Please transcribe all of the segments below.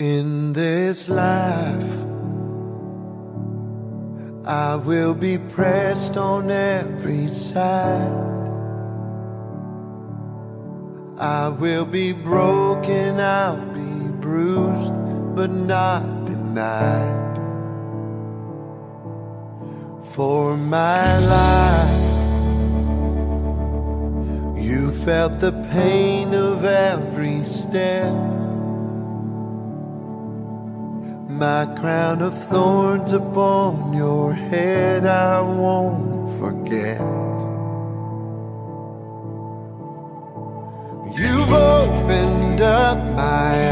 In this life, I will be pressed on every side. I will be broken, I'll be bruised, but not denied. For my life, you felt the pain of every step. My crown of thorns upon your head, I won't forget. You've opened up my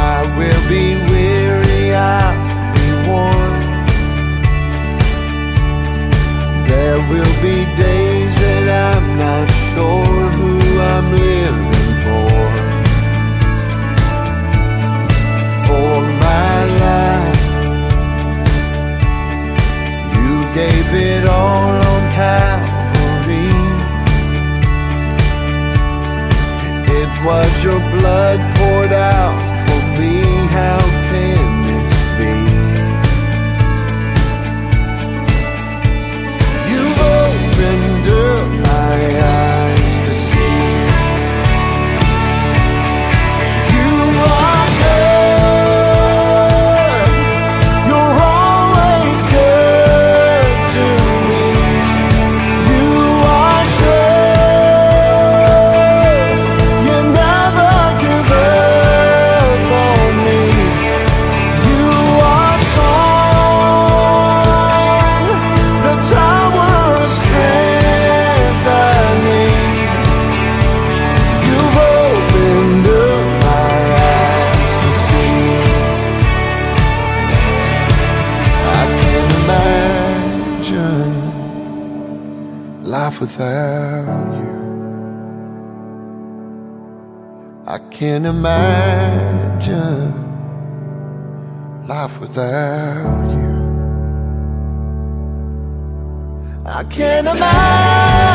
I will be weary, I'll be worn. There will be days that I'm not sure who I'm living for. For my life, you gave it all Was your blood poured out for me. How life without you. I can't imagine life without you. I can't imagine